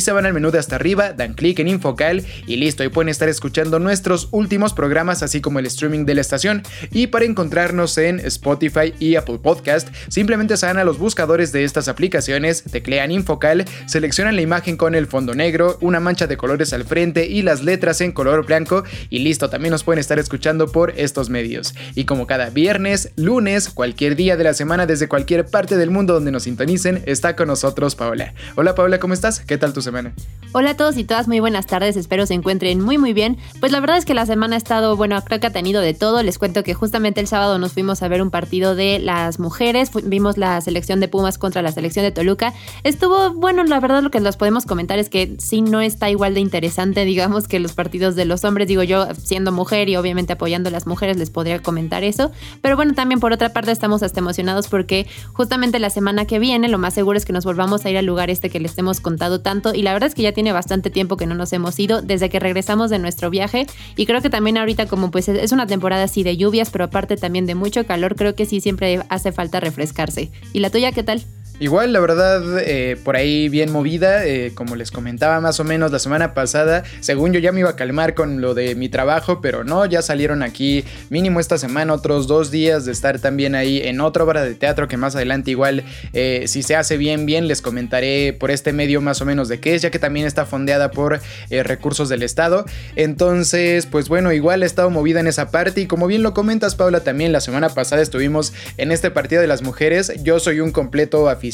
se van al menú de hasta arriba, dan clic en Infocal y listo, y pueden estar escuchando nuestros últimos programas, así como el streaming de la estación. Y para encontrarnos en Spotify y Apple Podcast, simplemente se van a los buscadores de estas aplicaciones, teclean Infocal, seleccionan la imagen con el fondo negro, una mancha de colores al frente y las letras en color blanco, y listo, también nos pueden estar escuchando por estos medios. Y como cada viernes, lunes, cualquier día de la semana desde cualquier parte del mundo donde nos sintonicen, está con nosotros Paola. Hola Paola, ¿cómo estás? ¿Qué tal tu semana? Hola a todos y todas, muy buenas tardes, espero se encuentren muy muy bien. Pues la verdad es que la semana ha estado, bueno, creo que ha tenido de todo. Les cuento que justamente el sábado nos fuimos a ver un partido de las mujeres, vimos la selección de Pumas contra la selección de Toluca. Estuvo, bueno, la verdad lo que les podemos comentar es que sí no está igual de interesante, digamos, que los partidos de los hombres. Digo yo, siendo mujer y obviamente apoyando a las mujeres, les podría comentar eso. Pero bueno, también por otra parte estamos hasta emocionados porque justamente la semana que viene lo más seguro es que nos volvamos a ir al lugar este que les hemos contado tanto y la verdad es que ya tiene bastante tiempo que no nos hemos ido desde que regresamos de nuestro viaje y creo que también ahorita como pues es una temporada así de lluvias, pero aparte también de mucho calor, creo que sí siempre hace falta refrescarse. ¿Y la tuya qué tal? Igual, la verdad, eh, por ahí bien movida, eh, como les comentaba más o menos la semana pasada, según yo ya me iba a calmar con lo de mi trabajo, pero no, ya salieron aquí mínimo esta semana otros dos días de estar también ahí en otra obra de teatro que más adelante igual, eh, si se hace bien, bien, les comentaré por este medio más o menos de qué es, ya que también está fondeada por recursos del Estado. Entonces, pues bueno, igual he estado movida en esa parte y como bien lo comentas, Paula, también la semana pasada estuvimos en este partido de las mujeres, yo soy un completo aficionado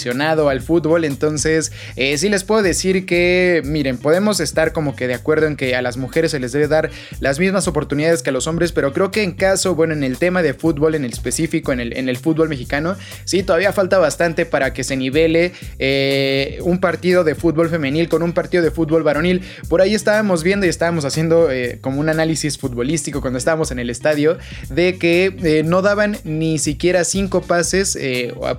al fútbol, entonces eh, sí les puedo decir que, miren, podemos estar como que de acuerdo en que a las mujeres se les debe dar las mismas oportunidades que a los hombres, pero creo que en caso, bueno, en el tema de fútbol, en específico, en el, en el fútbol mexicano, sí, todavía falta bastante para que se nivele eh, un partido de fútbol femenil con un partido de fútbol varonil. Por ahí estábamos viendo y estábamos haciendo eh, como un análisis futbolístico cuando estábamos en el estadio de que no daban ni siquiera cinco pases,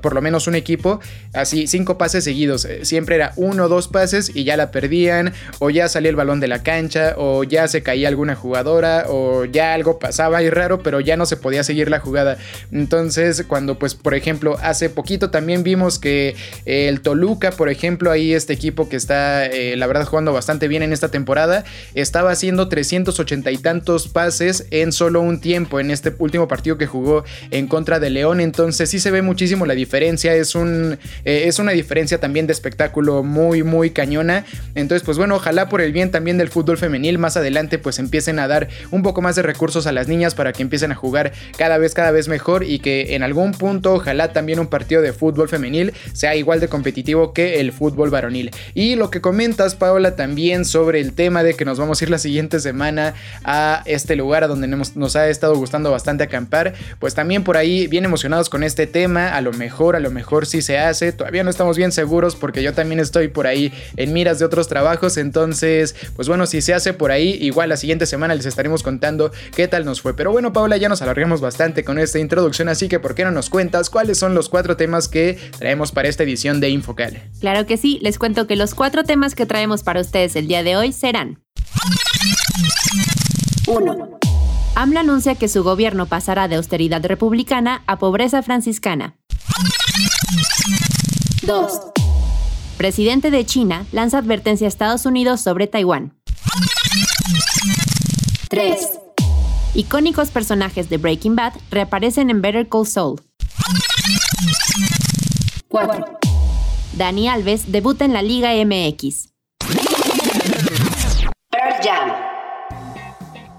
por lo menos un equipo, así cinco pases seguidos. Eh, siempre era uno o dos pases y ya la perdían, o ya salía el balón de la cancha, o ya se caía alguna jugadora, o ya algo pasaba y raro, pero ya no se podía seguir la jugada. Entonces, cuando, pues, por ejemplo, hace poquito también vimos que eh, el Toluca, por ejemplo, ahí este equipo que está, eh, la verdad, jugando bastante bien en esta temporada, estaba haciendo 380 y tantos pases en solo un tiempo en este último partido que jugó en contra de León. Entonces, sí se ve muchísimo la diferencia. Es un eh, es una diferencia también de espectáculo muy, muy cañona. Entonces, pues bueno, ojalá por el bien también del fútbol femenil, más adelante pues empiecen a dar un poco más de recursos a las niñas para que empiecen a jugar cada vez, cada vez mejor y que en algún punto, ojalá también un partido de fútbol femenil sea igual de competitivo que el fútbol varonil. Y lo que comentas, Paola, también sobre el tema de que nos vamos a ir la siguiente semana a este lugar a donde nos, ha estado gustando bastante acampar, pues también por ahí bien emocionados con este tema, a lo mejor, a lo mejor sí se hace Todavía no estamos bien seguros porque yo también estoy por ahí en miras de otros trabajos. Entonces, pues bueno, si se hace por ahí, igual la siguiente semana les estaremos contando qué tal nos fue. Pero bueno, Paula, ya nos alargamos bastante con esta introducción, así que ¿por qué no nos cuentas cuáles son los cuatro temas que traemos para esta edición de Infocal? Claro que sí, les cuento que los cuatro temas que traemos para ustedes el día de hoy serán 1. AMLO anuncia que su gobierno pasará de austeridad republicana a pobreza franciscana. 2. Presidente de China lanza advertencia a Estados Unidos sobre Taiwán. 3. Icónicos personajes de Breaking Bad reaparecen en Better Call Saul. 4. Dani Alves debuta en la Liga MX.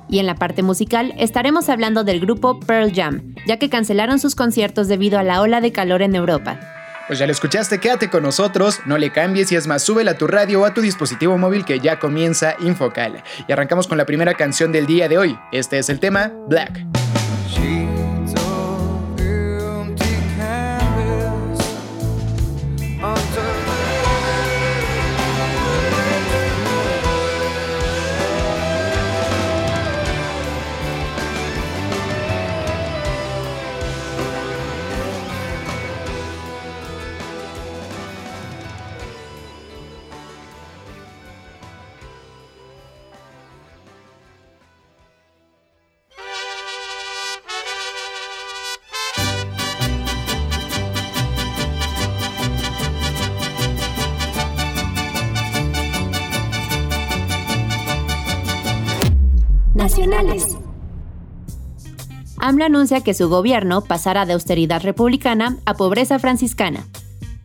Y en la parte musical estaremos hablando del grupo Pearl Jam, ya que cancelaron sus conciertos debido a la ola de calor en Europa. Pues ya lo escuchaste, quédate con nosotros, no le cambies y es más, súbela a tu radio o a tu dispositivo móvil que ya comienza Infocal. Y arrancamos con la primera canción del día de hoy. Este es el tema Black. Nacionales. AMLO anuncia que su gobierno pasará de austeridad republicana a pobreza franciscana.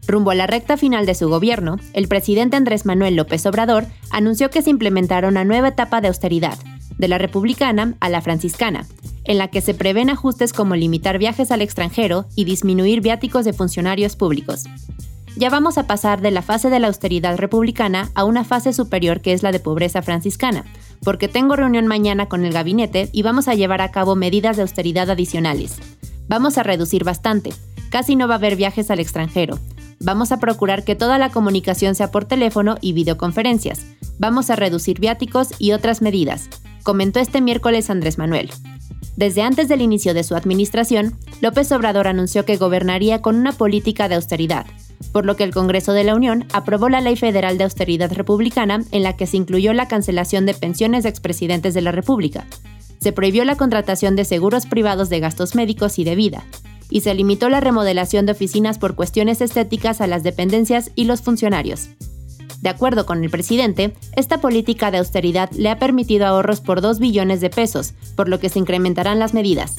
Rumbo a la recta final de su gobierno, el presidente Andrés Manuel López Obrador anunció que se implementará una nueva etapa de austeridad, de la republicana a la franciscana, en la que se prevén ajustes como limitar viajes al extranjero y disminuir viáticos de funcionarios públicos. Ya vamos a pasar de la fase de la austeridad republicana a una fase superior que es la de pobreza franciscana, porque tengo reunión mañana con el gabinete y vamos a llevar a cabo medidas de austeridad adicionales. Vamos a reducir bastante, casi no va a haber viajes al extranjero. Vamos a procurar que toda la comunicación sea por teléfono y videoconferencias. Vamos a reducir viáticos y otras medidas, comentó este miércoles Andrés Manuel. Desde antes del inicio de su administración, López Obrador anunció que gobernaría con una política de austeridad, por lo que el Congreso de la Unión aprobó la Ley Federal de Austeridad Republicana en la que se incluyó la cancelación de pensiones de expresidentes de la República. Se prohibió la contratación de seguros privados de gastos médicos y de vida, y se limitó la remodelación de oficinas por cuestiones estéticas a las dependencias y los funcionarios. De acuerdo con el presidente, esta política de austeridad le ha permitido ahorros por 2 billones de pesos, por lo que se incrementarán las medidas.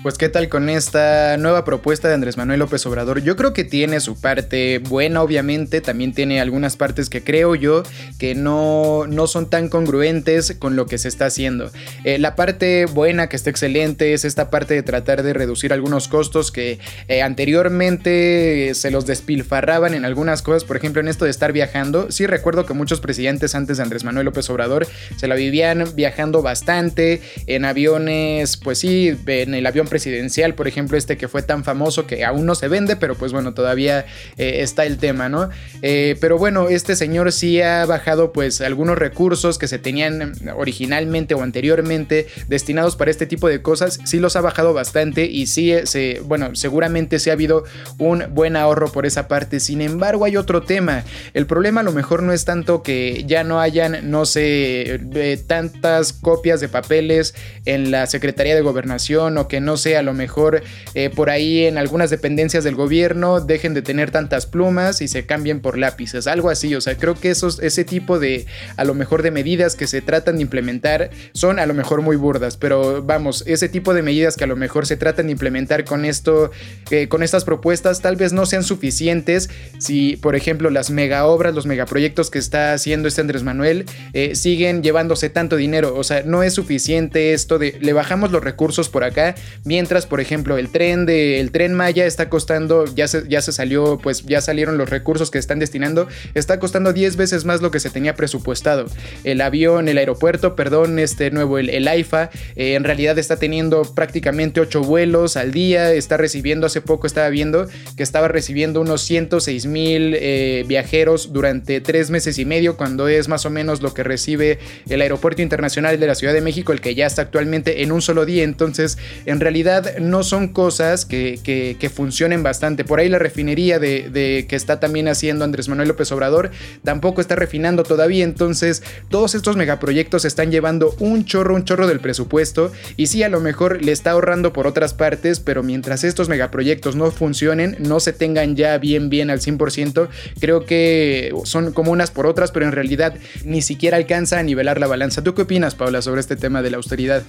Pues qué tal con esta nueva propuesta de Andrés Manuel López Obrador. Yo creo que tiene su parte buena, obviamente, también tiene algunas partes que creo yo que no, no son tan congruentes con lo que se está haciendo. Eh, la parte buena, que está excelente, es esta parte de tratar de reducir algunos costos que eh, anteriormente se los despilfarraban en algunas cosas, por ejemplo en esto de estar viajando. Sí recuerdo que muchos presidentes antes de Andrés Manuel López Obrador se la vivían viajando bastante en aviones, pues sí, en el avión presidencial, por ejemplo, este que fue tan famoso que aún no se vende, pero pues bueno, todavía eh, está el tema, ¿no? Eh, pero bueno, este señor sí ha bajado pues algunos recursos que se tenían originalmente o anteriormente destinados para este tipo de cosas, sí los ha bajado bastante y sí, eh, bueno, seguramente sí ha habido un buen ahorro por esa parte. Sin embargo, hay otro tema. El problema a lo mejor no es tanto que ya no hayan, no sé, tantas copias de papeles en la Secretaría de Gobernación o que no sé, a lo mejor eh, por ahí en algunas dependencias del gobierno dejen de tener tantas plumas y se cambien por lápices, algo así, o sea, creo que esos, ese tipo de, a lo mejor de medidas que se tratan de implementar son a lo mejor muy burdas, pero vamos, ese tipo de medidas que a lo mejor se tratan de implementar con esto, eh, con estas propuestas, tal vez no sean suficientes. Si, por ejemplo, las mega obras, los megaproyectos que está haciendo este Andrés Manuel eh, siguen llevándose tanto dinero, o sea, no es suficiente esto de le bajamos los recursos por acá, Mientras, por ejemplo, el tren de el tren Maya está costando, ya se, ya se salió, pues ya salieron los recursos que están destinando, está costando 10 veces más lo que se tenía presupuestado. El avión, el aeropuerto, perdón, este nuevo, el, el AIFA, eh, en realidad está teniendo prácticamente 8 vuelos al día, está recibiendo, hace poco estaba viendo que estaba recibiendo unos 106 mil eh, viajeros durante tres meses y medio, cuando es más o menos lo que recibe el Aeropuerto Internacional de la Ciudad de México, el que ya está actualmente en un solo día. Entonces, en realidad no son cosas que, funcionen bastante. Por ahí la refinería de, que está también haciendo Andrés Manuel López Obrador tampoco está refinando todavía. Entonces, todos estos megaproyectos están llevando un chorro, un chorro del presupuesto. Y sí, a lo mejor le está ahorrando por otras partes, pero mientras estos megaproyectos no funcionen, no se tengan ya bien, bien al 100%, creo que son como unas por otras, pero en realidad ni siquiera alcanza a nivelar la balanza. ¿Tú qué opinas, Paula, sobre este tema de la austeridad?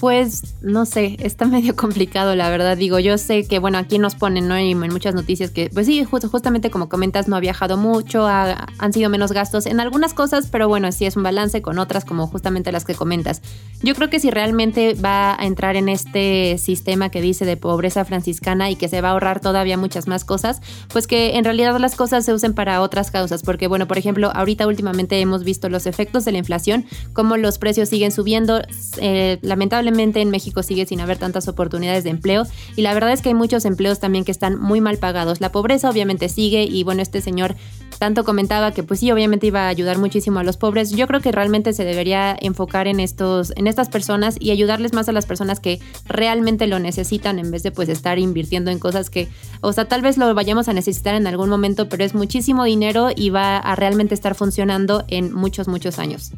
Pues no sé, está medio complicado la verdad. Digo, yo sé que, bueno, aquí nos ponen, ¿no? Y en muchas noticias que, pues sí, justamente como comentas, no ha viajado mucho, han sido menos gastos en algunas cosas, pero bueno, sí es un balance con otras como justamente las que comentas. Yo creo que si realmente va a entrar en este sistema que dice de pobreza franciscana y que se va a ahorrar todavía muchas más cosas, pues que en realidad las cosas se usen para otras causas. Porque, bueno, por ejemplo, ahorita últimamente hemos visto los efectos de la inflación, cómo los precios siguen subiendo. Eh, lamentablemente, en México sigue sin haber tantas oportunidades de empleo y la verdad es que hay muchos empleos también que están muy mal pagados. La pobreza obviamente sigue y bueno, este señor tanto comentaba que pues sí, obviamente iba a ayudar muchísimo a los pobres. Yo creo que realmente se debería enfocar en estos en estas personas y ayudarles más a las personas que realmente lo necesitan en vez de pues estar invirtiendo en cosas que o sea, tal vez lo vayamos a necesitar en algún momento, pero es muchísimo dinero y va a realmente estar funcionando en muchos muchos años.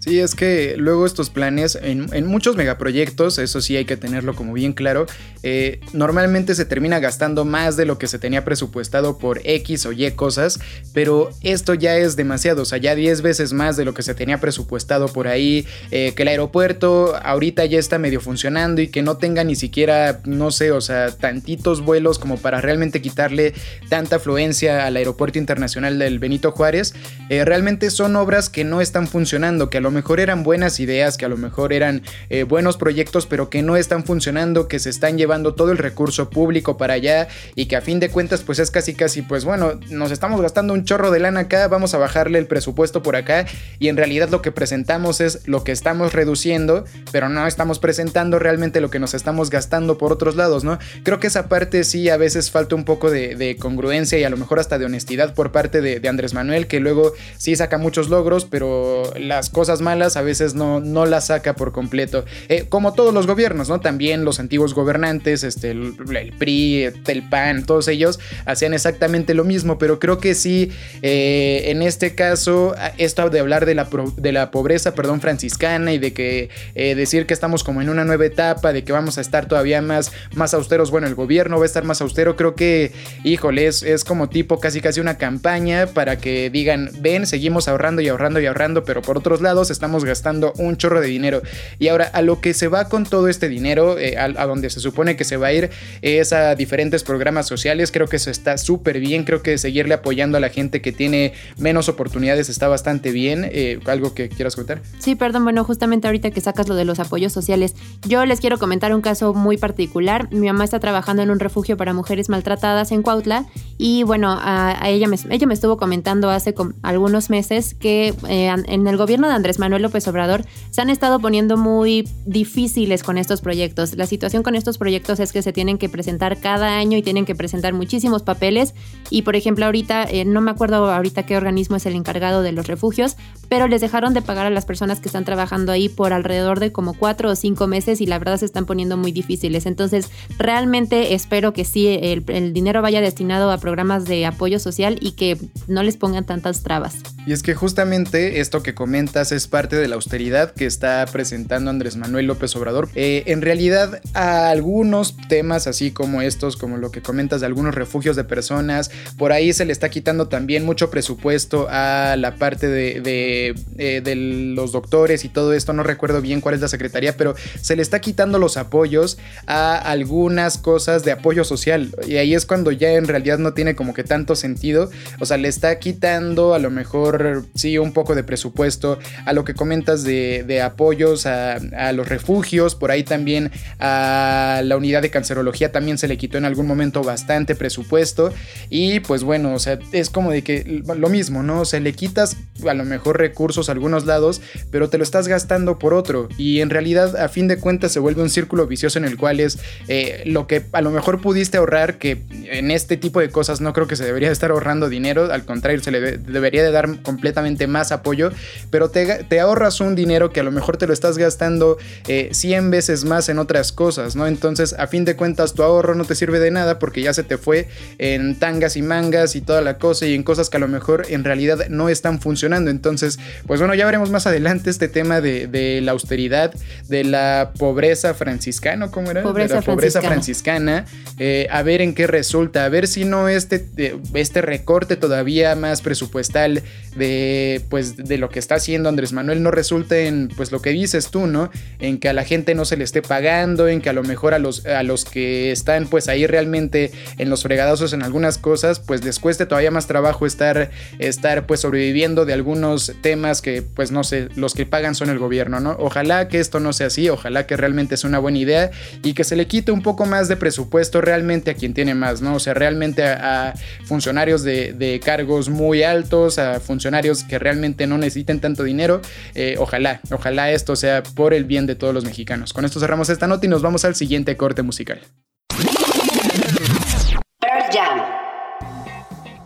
Sí, es que luego estos planes, en, muchos megaproyectos, eso sí hay que tenerlo como bien claro, eh, normalmente se termina gastando más de lo que se tenía presupuestado por X o Y cosas, pero esto ya es demasiado, o sea, ya 10 veces más de lo que se tenía presupuestado por ahí, eh, que el aeropuerto ahorita ya está medio funcionando y que no tenga ni siquiera, no sé, o sea, tantitos vuelos como para realmente quitarle tanta afluencia al aeropuerto internacional del Benito Juárez, eh, realmente son obras que no están funcionando, que a lo mejor eran buenas ideas, que a lo mejor eran eh, buenos proyectos, pero que no están funcionando, que se están llevando todo el recurso público para allá y que a fin de cuentas pues es casi casi pues bueno, nos estamos gastando un chorro de lana acá, vamos a bajarle el presupuesto por acá y en realidad lo que presentamos es lo que estamos reduciendo, pero no estamos presentando realmente lo que nos estamos gastando por otros lados, ¿no? Creo que esa parte sí a veces falta un poco de, congruencia y a lo mejor hasta de honestidad por parte de, de Andrés Manuel, que luego sí saca muchos logros, pero las cosas malas a veces no, no las saca por completo. Eh, como todos los gobiernos, ¿no? También los antiguos gobernantes, este, el, PRI, el PAN, todos ellos hacían exactamente lo mismo, pero creo que sí, eh, en este caso, esto de hablar de la, de la pobreza, perdón, franciscana y de que eh, decir que estamos como en una nueva etapa, de que vamos a estar todavía más, más austeros, bueno, el gobierno va a estar más austero, creo que, híjole, es, es como tipo casi casi una campaña para que digan, ven, seguimos ahorrando y ahorrando y ahorrando, pero por otros lados, estamos gastando un chorro de dinero. Y ahora, a lo que se va con todo este dinero, eh, a, donde se supone que se va a ir, es a diferentes programas sociales. Creo que eso está súper bien. Creo que seguirle apoyando a la gente que tiene menos oportunidades está bastante bien. Eh, ¿Algo que quieras contar? Sí, perdón. Bueno, justamente ahorita que sacas lo de los apoyos sociales, yo les quiero comentar un caso muy particular. Mi mamá está trabajando en un refugio para mujeres maltratadas en Cuautla y bueno, a, ella, me, ella me estuvo comentando hace algunos meses que eh, en el gobierno de Andrés Manuel López Obrador se han estado poniendo muy difíciles con estos proyectos. La situación con estos proyectos es que se tienen que presentar cada año y tienen que presentar muchísimos papeles. Y por ejemplo, ahorita, eh, no me acuerdo ahorita qué organismo es el encargado de los refugios, pero les dejaron de pagar a las personas que están trabajando ahí por alrededor de como cuatro o cinco meses y la verdad se están poniendo muy difíciles. Entonces, realmente espero que sí el, el dinero vaya destinado a programas de apoyo social y que no les pongan tantas trabas. Y es que justamente esto que comentas es parte de la austeridad que está presentando Andrés Manuel López Obrador. Eh, en realidad, a algunos temas así como estos, como lo que comentas de algunos refugios de personas, por ahí se le está quitando también mucho presupuesto a la parte de, eh, de los doctores y todo esto. No recuerdo bien cuál es la secretaría, pero se le está quitando los apoyos a algunas cosas de apoyo social. Y ahí es cuando ya en realidad no tiene como que tanto sentido. O sea, le está quitando a lo mejor, sí, un poco de presupuesto a lo que comentas de, apoyos a, a, los refugios, por ahí también a la unidad de cancerología también se le quitó en algún momento bastante presupuesto. Y pues bueno, o sea, es como de que lo mismo, ¿no? O sea, le quitas a lo mejor recursos a algunos lados, pero te lo estás gastando por otro. Y en realidad, a fin de cuentas, se vuelve un círculo vicioso en el cual es eh, lo que a lo mejor pudiste ahorrar, que en este tipo de cosas no creo que se debería estar ahorrando dinero, al contrario, se le debería de dar completamente más apoyo, pero te, ahorras un dinero que a lo mejor te lo estás gastando 100 eh, veces más en otras cosas, ¿no? Entonces, a fin de cuentas, tu ahorro no te sirve de nada porque ya se te fue en tangas y mangas y toda la cosa y en cosas que a lo mejor en realidad no están funcionando. Entonces, pues bueno, ya veremos más adelante este tema de, la austeridad, de la pobreza franciscana, ¿cómo era? Pobreza de la pobreza franciscana, eh, a ver en qué resulta, a ver si no este, este recorte todavía más presupuestal de, pues, de lo que está haciendo Andrés Manuel no resulta en, pues lo que dices tú, ¿no? En que a la gente no se le esté pagando, en que a lo mejor a los, a los que están pues ahí realmente en los fregadazos en algunas cosas, pues les cueste todavía más trabajo estar, estar pues sobreviviendo de algunos temas que pues no sé, los que pagan son el gobierno, ¿no? Ojalá que esto no sea así, ojalá que realmente sea una buena idea y que se le quite un poco más de presupuesto realmente a quien tiene más, ¿no? O sea, realmente a, funcionarios de, cargos muy altos, a funcionarios que realmente no necesiten tanto dinero, eh, ojalá, ojalá esto sea por el bien de todos los mexicanos. Con esto cerramos esta nota y nos vamos al siguiente corte musical.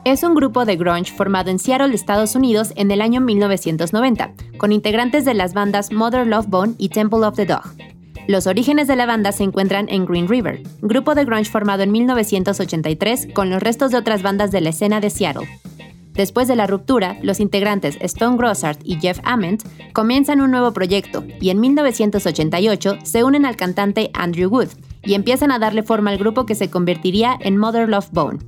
Es un grupo de grunge formado en Seattle, Estados Unidos, en el año 1990, con integrantes de las bandas Mother Love Bone y Temple of the Dog. Los orígenes de la banda se encuentran en Green River, grupo de grunge formado en 1983 con los restos de otras bandas de la escena de Seattle. Después de la ruptura, los integrantes Stone Grossart y Jeff Ament comienzan un nuevo proyecto y en 1988 se unen al cantante Andrew Wood y empiezan a darle forma al grupo que se convertiría en Mother Love Bone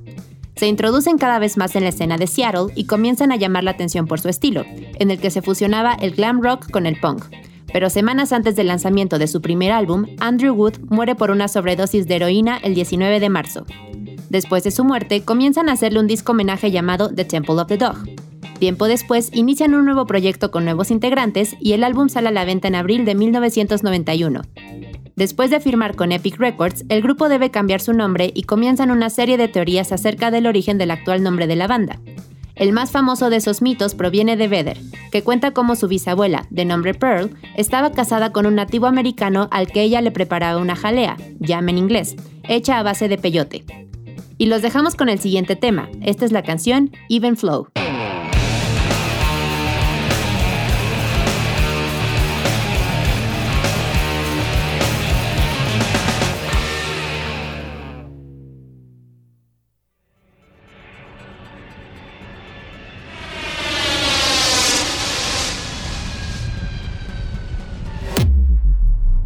se introducen cada vez más en la escena de Seattle y comienzan a llamar la atención por su estilo, en el que se fusionaba el glam rock con el punk. Pero semanas antes del lanzamiento de su primer álbum, Andrew Wood muere por una sobredosis de heroína el 19 de marzo. Después de su muerte, comienzan a hacerle un disco homenaje llamado The Temple of the Dog. Tiempo después, inician un nuevo proyecto con nuevos integrantes y el álbum sale a la venta en abril de 1991. Después de firmar con Epic Records, el grupo debe cambiar su nombre y comienzan una serie de teorías acerca del origen del actual nombre de la banda. El más famoso de esos mitos proviene de Vedder, que cuenta cómo su bisabuela, de nombre Pearl, estaba casada con un nativo americano al que ella le preparaba una jalea, jam en inglés, hecha a base de peyote. Y los dejamos con el siguiente tema. Esta es la canción Even Flow.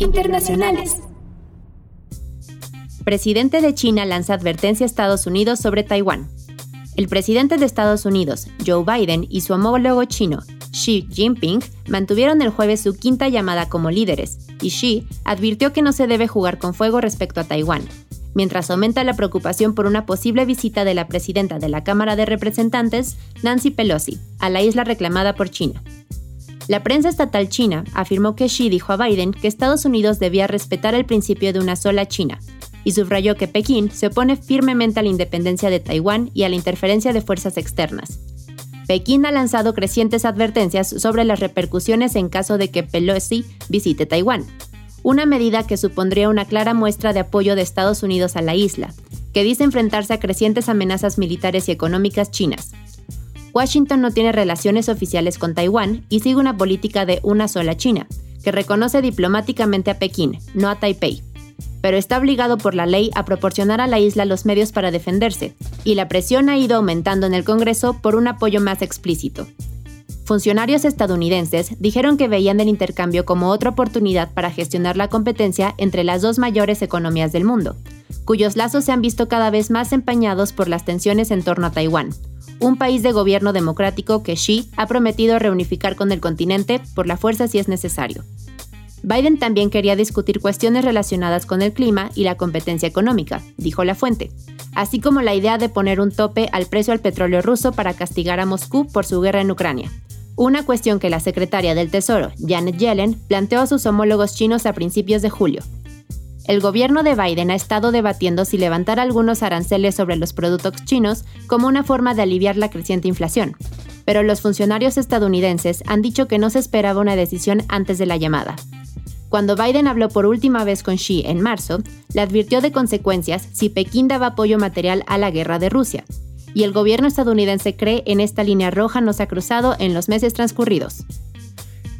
internacionales. Presidente de China lanza advertencia a Estados Unidos sobre Taiwán. El presidente de Estados Unidos, Joe Biden, y su homólogo chino, Xi Jinping, mantuvieron el jueves su quinta llamada como líderes, y Xi advirtió que no se debe jugar con fuego respecto a Taiwán, mientras aumenta la preocupación por una posible visita de la presidenta de la Cámara de Representantes, Nancy Pelosi, a la isla reclamada por China. La prensa estatal china afirmó que Xi dijo a Biden que Estados Unidos debía respetar el principio de una sola China, y subrayó que Pekín se opone firmemente a la independencia de Taiwán y a la interferencia de fuerzas externas. Pekín ha lanzado crecientes advertencias sobre las repercusiones en caso de que Pelosi visite Taiwán, una medida que supondría una clara muestra de apoyo de Estados Unidos a la isla, que dice enfrentarse a crecientes amenazas militares y económicas chinas, Washington no tiene relaciones oficiales con Taiwán y sigue una política de una sola China, que reconoce diplomáticamente a Pekín, no a Taipei. Pero está obligado por la ley a proporcionar a la isla los medios para defenderse, y la presión ha ido aumentando en el Congreso por un apoyo más explícito. Funcionarios estadounidenses dijeron que veían el intercambio como otra oportunidad para gestionar la competencia entre las dos mayores economías del mundo, cuyos lazos se han visto cada vez más empañados por las tensiones en torno a Taiwán, un país de gobierno democrático que Xi ha prometido reunificar con el continente por la fuerza si es necesario. Biden también quería discutir cuestiones relacionadas con el clima y la competencia económica, dijo la fuente, así como la idea de poner un tope al precio al petróleo ruso para castigar a Moscú por su guerra en Ucrania. Una cuestión que la secretaria del Tesoro, Janet Yellen, planteó a sus homólogos chinos a principios de julio. El gobierno de Biden ha estado debatiendo si levantar algunos aranceles sobre los productos chinos como una forma de aliviar la creciente inflación, pero los funcionarios estadounidenses han dicho que no se esperaba una decisión antes de la llamada. Cuando Biden habló por última vez con Xi en marzo, le advirtió de consecuencias si Pekín daba apoyo material a la guerra de Rusia, y el gobierno estadounidense cree en esta línea roja no se ha cruzado en los meses transcurridos.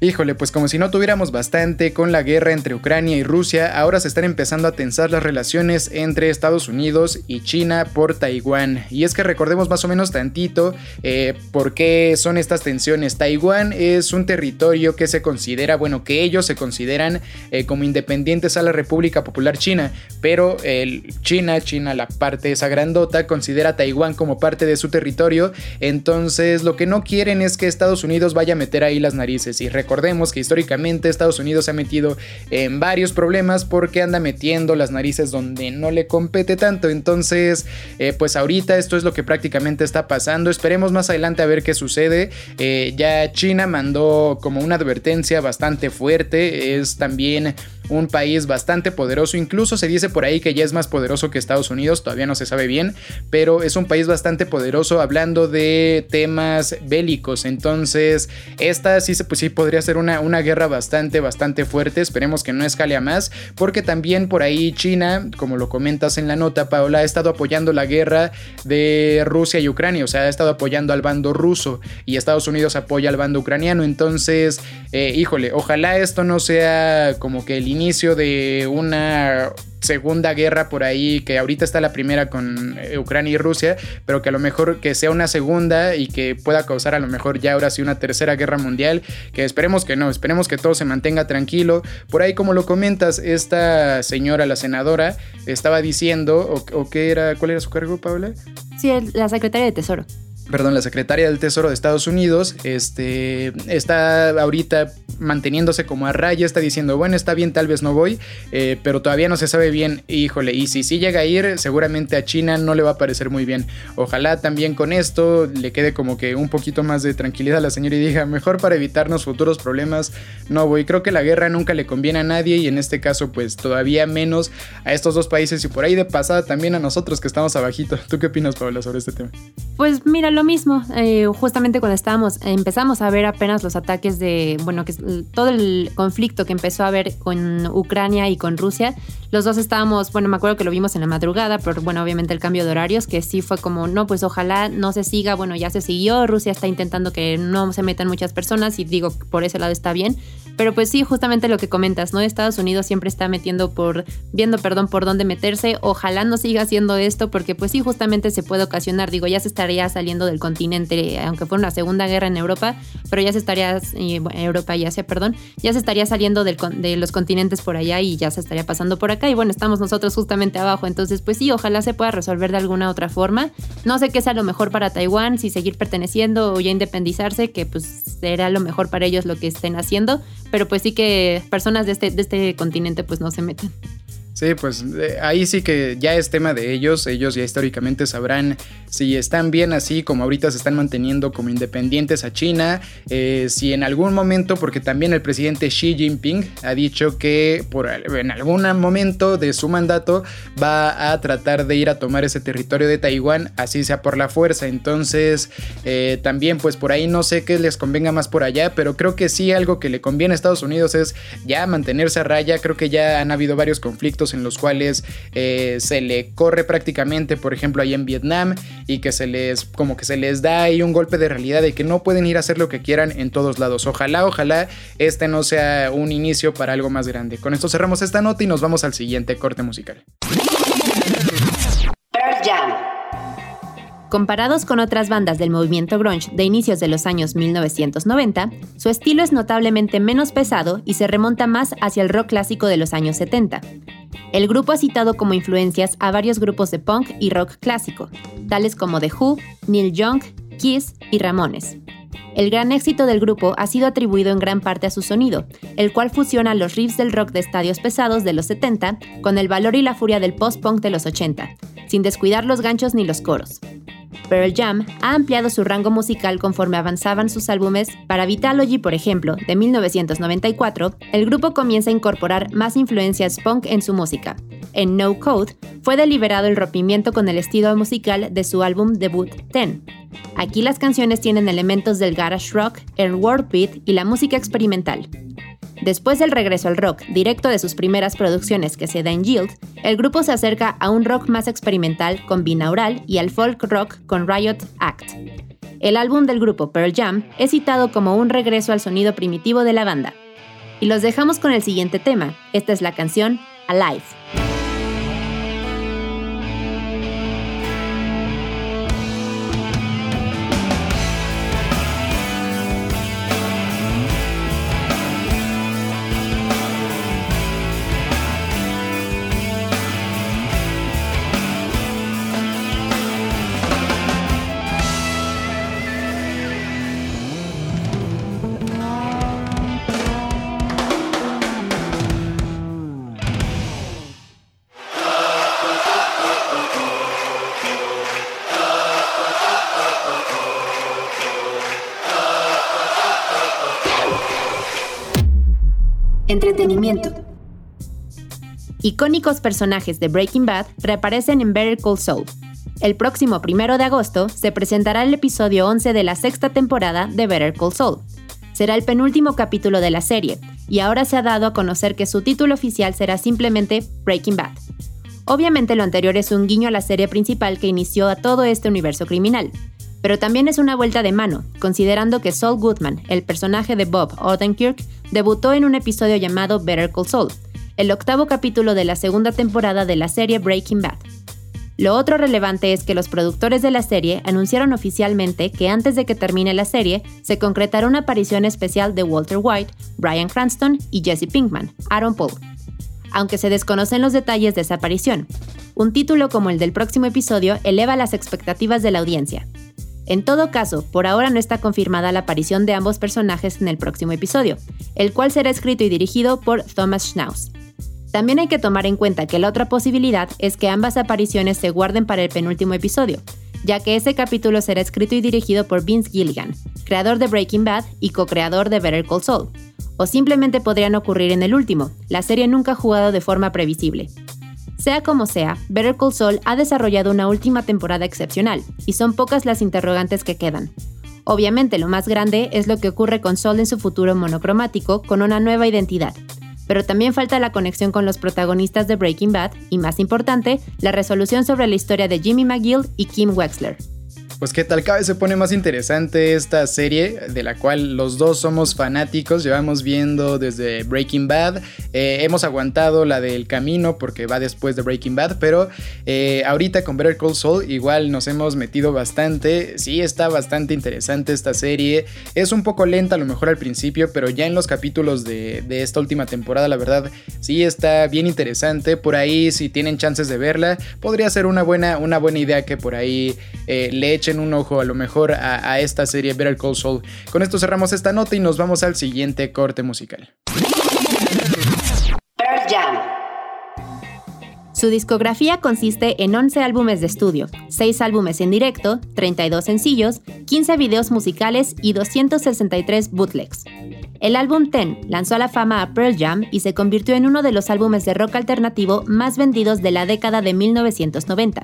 Híjole, pues como si no tuviéramos bastante con la guerra entre Ucrania y Rusia, ahora se están empezando a tensar las relaciones entre Estados Unidos y China por Taiwán. Y es que recordemos más o menos tantito eh, por qué son estas tensiones. Taiwán es un territorio que se considera, bueno, que ellos se consideran eh, como independientes a la República Popular China, pero el China, China, la parte esa grandota, considera Taiwán como parte de su territorio. Entonces lo que no quieren es que Estados Unidos vaya a meter ahí las narices y Recordemos que históricamente Estados Unidos se ha metido en varios problemas porque anda metiendo las narices donde no le compete tanto. Entonces, eh, pues ahorita esto es lo que prácticamente está pasando. Esperemos más adelante a ver qué sucede. Eh, ya China mandó como una advertencia bastante fuerte. Es también un país bastante poderoso. Incluso se dice por ahí que ya es más poderoso que Estados Unidos. Todavía no se sabe bien. Pero es un país bastante poderoso hablando de temas bélicos. Entonces, esta sí, pues sí podría ser una, una guerra bastante, bastante fuerte. Esperemos que no escale a más, porque también por ahí China, como lo comentas en la nota, Paola, ha estado apoyando la guerra de Rusia y Ucrania, o sea, ha estado apoyando al bando ruso y Estados Unidos apoya al bando ucraniano. Entonces, eh, híjole, ojalá esto no sea como que el inicio de una segunda guerra por ahí, que ahorita está la primera con eh, Ucrania y Rusia, pero que a lo mejor que sea una segunda y que pueda causar a lo mejor ya ahora sí una tercera guerra mundial, que esperemos que no, esperemos que todo se mantenga tranquilo. Por ahí como lo comentas, esta señora, la senadora, estaba diciendo, o, o qué era, ¿cuál era su cargo, Paula? Sí, la secretaria de Tesoro perdón, la secretaria del Tesoro de Estados Unidos, este, está ahorita manteniéndose como a raya, está diciendo, bueno, está bien, tal vez no voy, eh, pero todavía no se sabe bien, híjole, y si sí llega a ir, seguramente a China no le va a parecer muy bien. Ojalá también con esto le quede como que un poquito más de tranquilidad a la señora y diga, mejor para evitarnos futuros problemas, no voy. Creo que la guerra nunca le conviene a nadie y en este caso pues todavía menos a estos dos países y por ahí de pasada también a nosotros que estamos abajito. ¿Tú qué opinas, Paula, sobre este tema? Pues mira, lo mismo, eh, justamente cuando estábamos, empezamos a ver apenas los ataques de, bueno, que todo el conflicto que empezó a haber con Ucrania y con Rusia, los dos estábamos, bueno, me acuerdo que lo vimos en la madrugada, pero bueno, obviamente el cambio de horarios, que sí fue como, no, pues ojalá no se siga, bueno, ya se siguió, Rusia está intentando que no se metan muchas personas y digo, por ese lado está bien, pero pues sí, justamente lo que comentas, ¿no? Estados Unidos siempre está metiendo por, viendo, perdón, por dónde meterse, ojalá no siga haciendo esto, porque pues sí, justamente se puede ocasionar, digo, ya se estaría saliendo del continente, aunque fuera una segunda guerra en Europa, pero ya se estaría, Europa ya sea, perdón, ya se estaría saliendo de los continentes por allá y ya se estaría pasando por acá y bueno, estamos nosotros justamente abajo. Entonces, pues sí, ojalá se pueda resolver de alguna otra forma. No sé qué sea lo mejor para Taiwán, si seguir perteneciendo o ya independizarse, que pues será lo mejor para ellos lo que estén haciendo, pero pues sí que personas de este, de este continente pues no se meten. Sí, pues eh, ahí sí que ya es tema de ellos, ellos ya históricamente sabrán si están bien así como ahorita se están manteniendo como independientes a China, eh, si en algún momento, porque también el presidente Xi Jinping ha dicho que por, en algún momento de su mandato va a tratar de ir a tomar ese territorio de Taiwán, así sea por la fuerza, entonces eh, también pues por ahí no sé qué les convenga más por allá, pero creo que sí algo que le conviene a Estados Unidos es ya mantenerse a raya, creo que ya han habido varios conflictos en los cuales eh, se le corre prácticamente, por ejemplo, ahí en Vietnam, y que se les, como que se les da ahí un golpe de realidad de que no pueden ir a hacer lo que quieran en todos lados. Ojalá, ojalá este no sea un inicio para algo más grande. Con esto cerramos esta nota y nos vamos al siguiente corte musical. Comparados con otras bandas del movimiento grunge de inicios de los años 1990, su estilo es notablemente menos pesado y se remonta más hacia el rock clásico de los años 70. El grupo ha citado como influencias a varios grupos de punk y rock clásico, tales como The Who, Neil Young, Kiss y Ramones. El gran éxito del grupo ha sido atribuido en gran parte a su sonido, el cual fusiona los riffs del rock de estadios pesados de los 70 con el valor y la furia del post-punk de los 80, sin descuidar los ganchos ni los coros. Pearl Jam ha ampliado su rango musical conforme avanzaban sus álbumes. Para Vitalogy, por ejemplo, de 1994, el grupo comienza a incorporar más influencias punk en su música. En No Code fue deliberado el rompimiento con el estilo musical de su álbum debut Ten. Aquí las canciones tienen elementos del garage rock, el world beat y la música experimental. Después del regreso al rock, directo de sus primeras producciones que se da en Yield, el grupo se acerca a un rock más experimental con binaural y al folk rock con Riot Act. El álbum del grupo Pearl Jam es citado como un regreso al sonido primitivo de la banda. Y los dejamos con el siguiente tema. Esta es la canción Alive. Entretenimiento. Icónicos personajes de Breaking Bad reaparecen en Better Call Saul. El próximo primero de agosto se presentará el episodio 11 de la sexta temporada de Better Call Saul. Será el penúltimo capítulo de la serie, y ahora se ha dado a conocer que su título oficial será simplemente Breaking Bad. Obviamente lo anterior es un guiño a la serie principal que inició a todo este universo criminal, pero también es una vuelta de mano, considerando que Saul Goodman, el personaje de Bob Odenkirk, debutó en un episodio llamado Better Call Saul, el octavo capítulo de la segunda temporada de la serie Breaking Bad. Lo otro relevante es que los productores de la serie anunciaron oficialmente que antes de que termine la serie se concretará una aparición especial de Walter White, Brian Cranston y Jesse Pinkman, Aaron Paul. Aunque se desconocen los detalles de esa aparición, un título como el del próximo episodio eleva las expectativas de la audiencia. En todo caso, por ahora no está confirmada la aparición de ambos personajes en el próximo episodio, el cual será escrito y dirigido por Thomas Schnauz. También hay que tomar en cuenta que la otra posibilidad es que ambas apariciones se guarden para el penúltimo episodio, ya que ese capítulo será escrito y dirigido por Vince Gilligan, creador de Breaking Bad y co-creador de Better Call Saul. O simplemente podrían ocurrir en el último, la serie nunca ha jugado de forma previsible. Sea como sea, Better Call Saul ha desarrollado una última temporada excepcional, y son pocas las interrogantes que quedan. Obviamente lo más grande es lo que ocurre con Saul en su futuro monocromático con una nueva identidad. Pero también falta la conexión con los protagonistas de Breaking Bad y, más importante, la resolución sobre la historia de Jimmy McGill y Kim Wexler. Pues qué tal, cada vez se pone más interesante esta serie de la cual los dos somos fanáticos, llevamos viendo desde Breaking Bad, eh, hemos aguantado la del camino porque va después de Breaking Bad, pero eh, ahorita con Better Call Saul igual nos hemos metido bastante, sí está bastante interesante esta serie, es un poco lenta a lo mejor al principio, pero ya en los capítulos de, esta última temporada la verdad sí está bien interesante, por ahí si tienen chances de verla, podría ser una buena, una buena idea que por ahí eh, le echen un ojo a lo mejor a, esta serie Better Call Saul. Con esto cerramos esta nota y nos vamos al siguiente corte musical. Su discografía consiste en 11 álbumes de estudio, 6 álbumes en directo, 32 sencillos, 15 videos musicales y 263 bootlegs. El álbum Ten lanzó a la fama a Pearl Jam y se convirtió en uno de los álbumes de rock alternativo más vendidos de la década de 1990.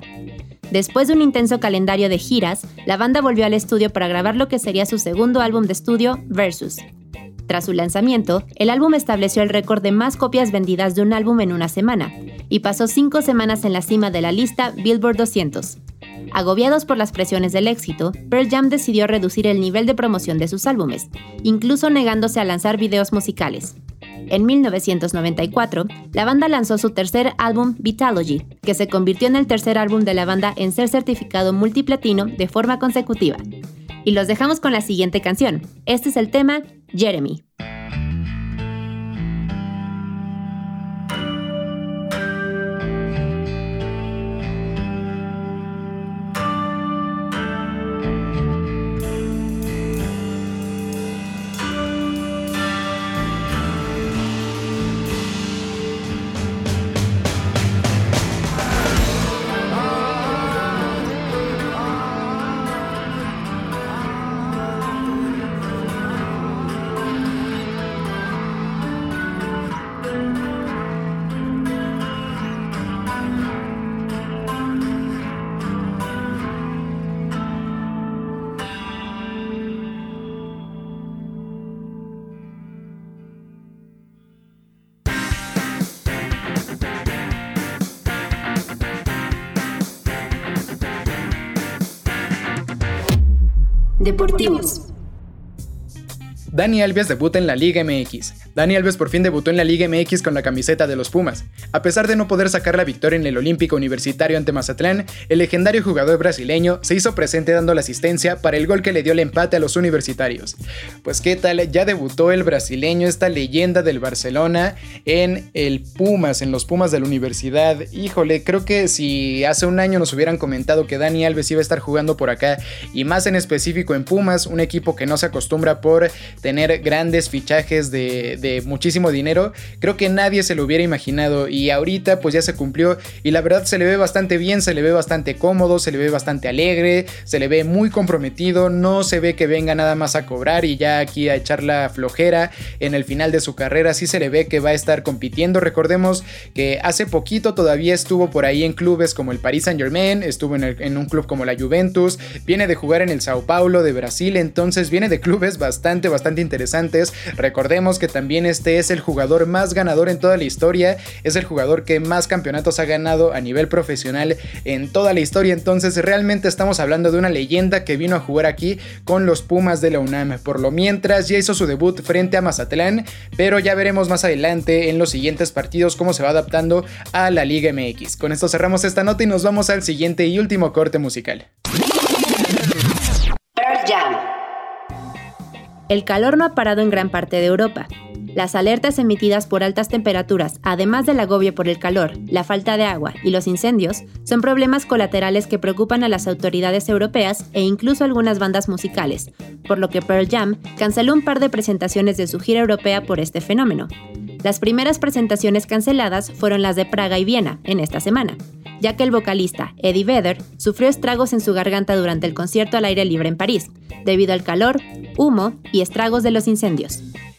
Después de un intenso calendario de giras, la banda volvió al estudio para grabar lo que sería su segundo álbum de estudio, Versus. Tras su lanzamiento, el álbum estableció el récord de más copias vendidas de un álbum en una semana, y pasó cinco semanas en la cima de la lista Billboard 200. Agobiados por las presiones del éxito, Pearl Jam decidió reducir el nivel de promoción de sus álbumes, incluso negándose a lanzar videos musicales. En 1994, la banda lanzó su tercer álbum Vitalogy, que se convirtió en el tercer álbum de la banda en ser certificado multiplatino de forma consecutiva. Y los dejamos con la siguiente canción. Este es el tema Jeremy. Deportivos. Dani Alves debuta en la Liga MX. Dani Alves por fin debutó en la Liga MX con la camiseta de los Pumas. A pesar de no poder sacar la victoria en el Olímpico Universitario ante Mazatlán, el legendario jugador brasileño se hizo presente dando la asistencia para el gol que le dio el empate a los universitarios. Pues qué tal, ya debutó el brasileño, esta leyenda del Barcelona, en el Pumas, en los Pumas de la universidad. Híjole, creo que si hace un año nos hubieran comentado que Dani Alves iba a estar jugando por acá, y más en específico en Pumas, un equipo que no se acostumbra por tener grandes fichajes de, muchísimo dinero, creo que nadie se lo hubiera imaginado. Y ahorita pues ya se cumplió. Y la verdad se le ve bastante bien, se le ve bastante cómodo, se le ve bastante alegre, se le ve muy comprometido, no se ve que venga nada más a cobrar y ya aquí a echar la flojera en el final de su carrera, sí se le ve que va a estar compitiendo, recordemos que hace poquito todavía estuvo por ahí en clubes como el Paris Saint Germain, estuvo en, en un club como la Juventus, viene de jugar en el Sao Paulo de Brasil, entonces viene de clubes bastante, bastante interesantes. Recordemos que también este es el jugador más ganador en toda la historia, es el jugador que más campeonatos ha ganado a nivel profesional en toda la historia, entonces realmente estamos hablando de una leyenda que vino a jugar aquí con los Pumas de la UNAM. Por lo mientras ya hizo su debut frente a Mazatlán, pero ya veremos más adelante en los siguientes partidos cómo se va adaptando a la Liga MX. Con esto cerramos esta nota y nos vamos al siguiente y último corte musical. El calor no ha parado en gran parte de Europa. Las alertas emitidas por altas temperaturas, además del agobio por el calor, la falta de agua y los incendios, son problemas colaterales que preocupan a las autoridades europeas e incluso algunas bandas musicales, por lo que Pearl Jam canceló un par de presentaciones de su gira europea por este fenómeno. Las primeras presentaciones canceladas fueron las de Praga y Viena en esta semana, ya que el vocalista Eddie Vedder sufrió estragos en su garganta durante el concierto al aire libre en París, debido al calor, humo y estragos de los incendios.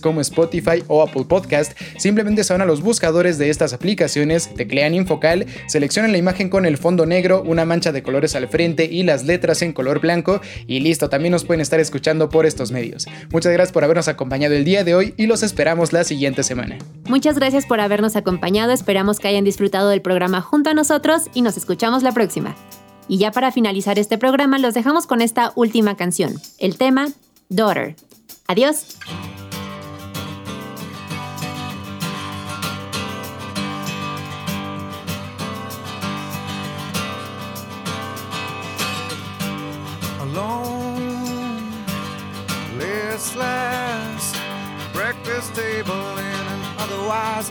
como Spotify o Apple Podcast, simplemente se van a los buscadores de estas aplicaciones, teclean Infocal, seleccionan la imagen con el fondo negro, una mancha de colores al frente y las letras en color blanco y listo, también nos pueden estar escuchando por estos medios. Muchas gracias por habernos acompañado el día de hoy y los esperamos la siguiente semana. Muchas gracias por habernos acompañado, esperamos que hayan disfrutado del programa junto a nosotros y nos escuchamos la próxima. Y ya para finalizar este programa los dejamos con esta última canción, el tema Daughter. Adiós. Breakfast table in an otherwise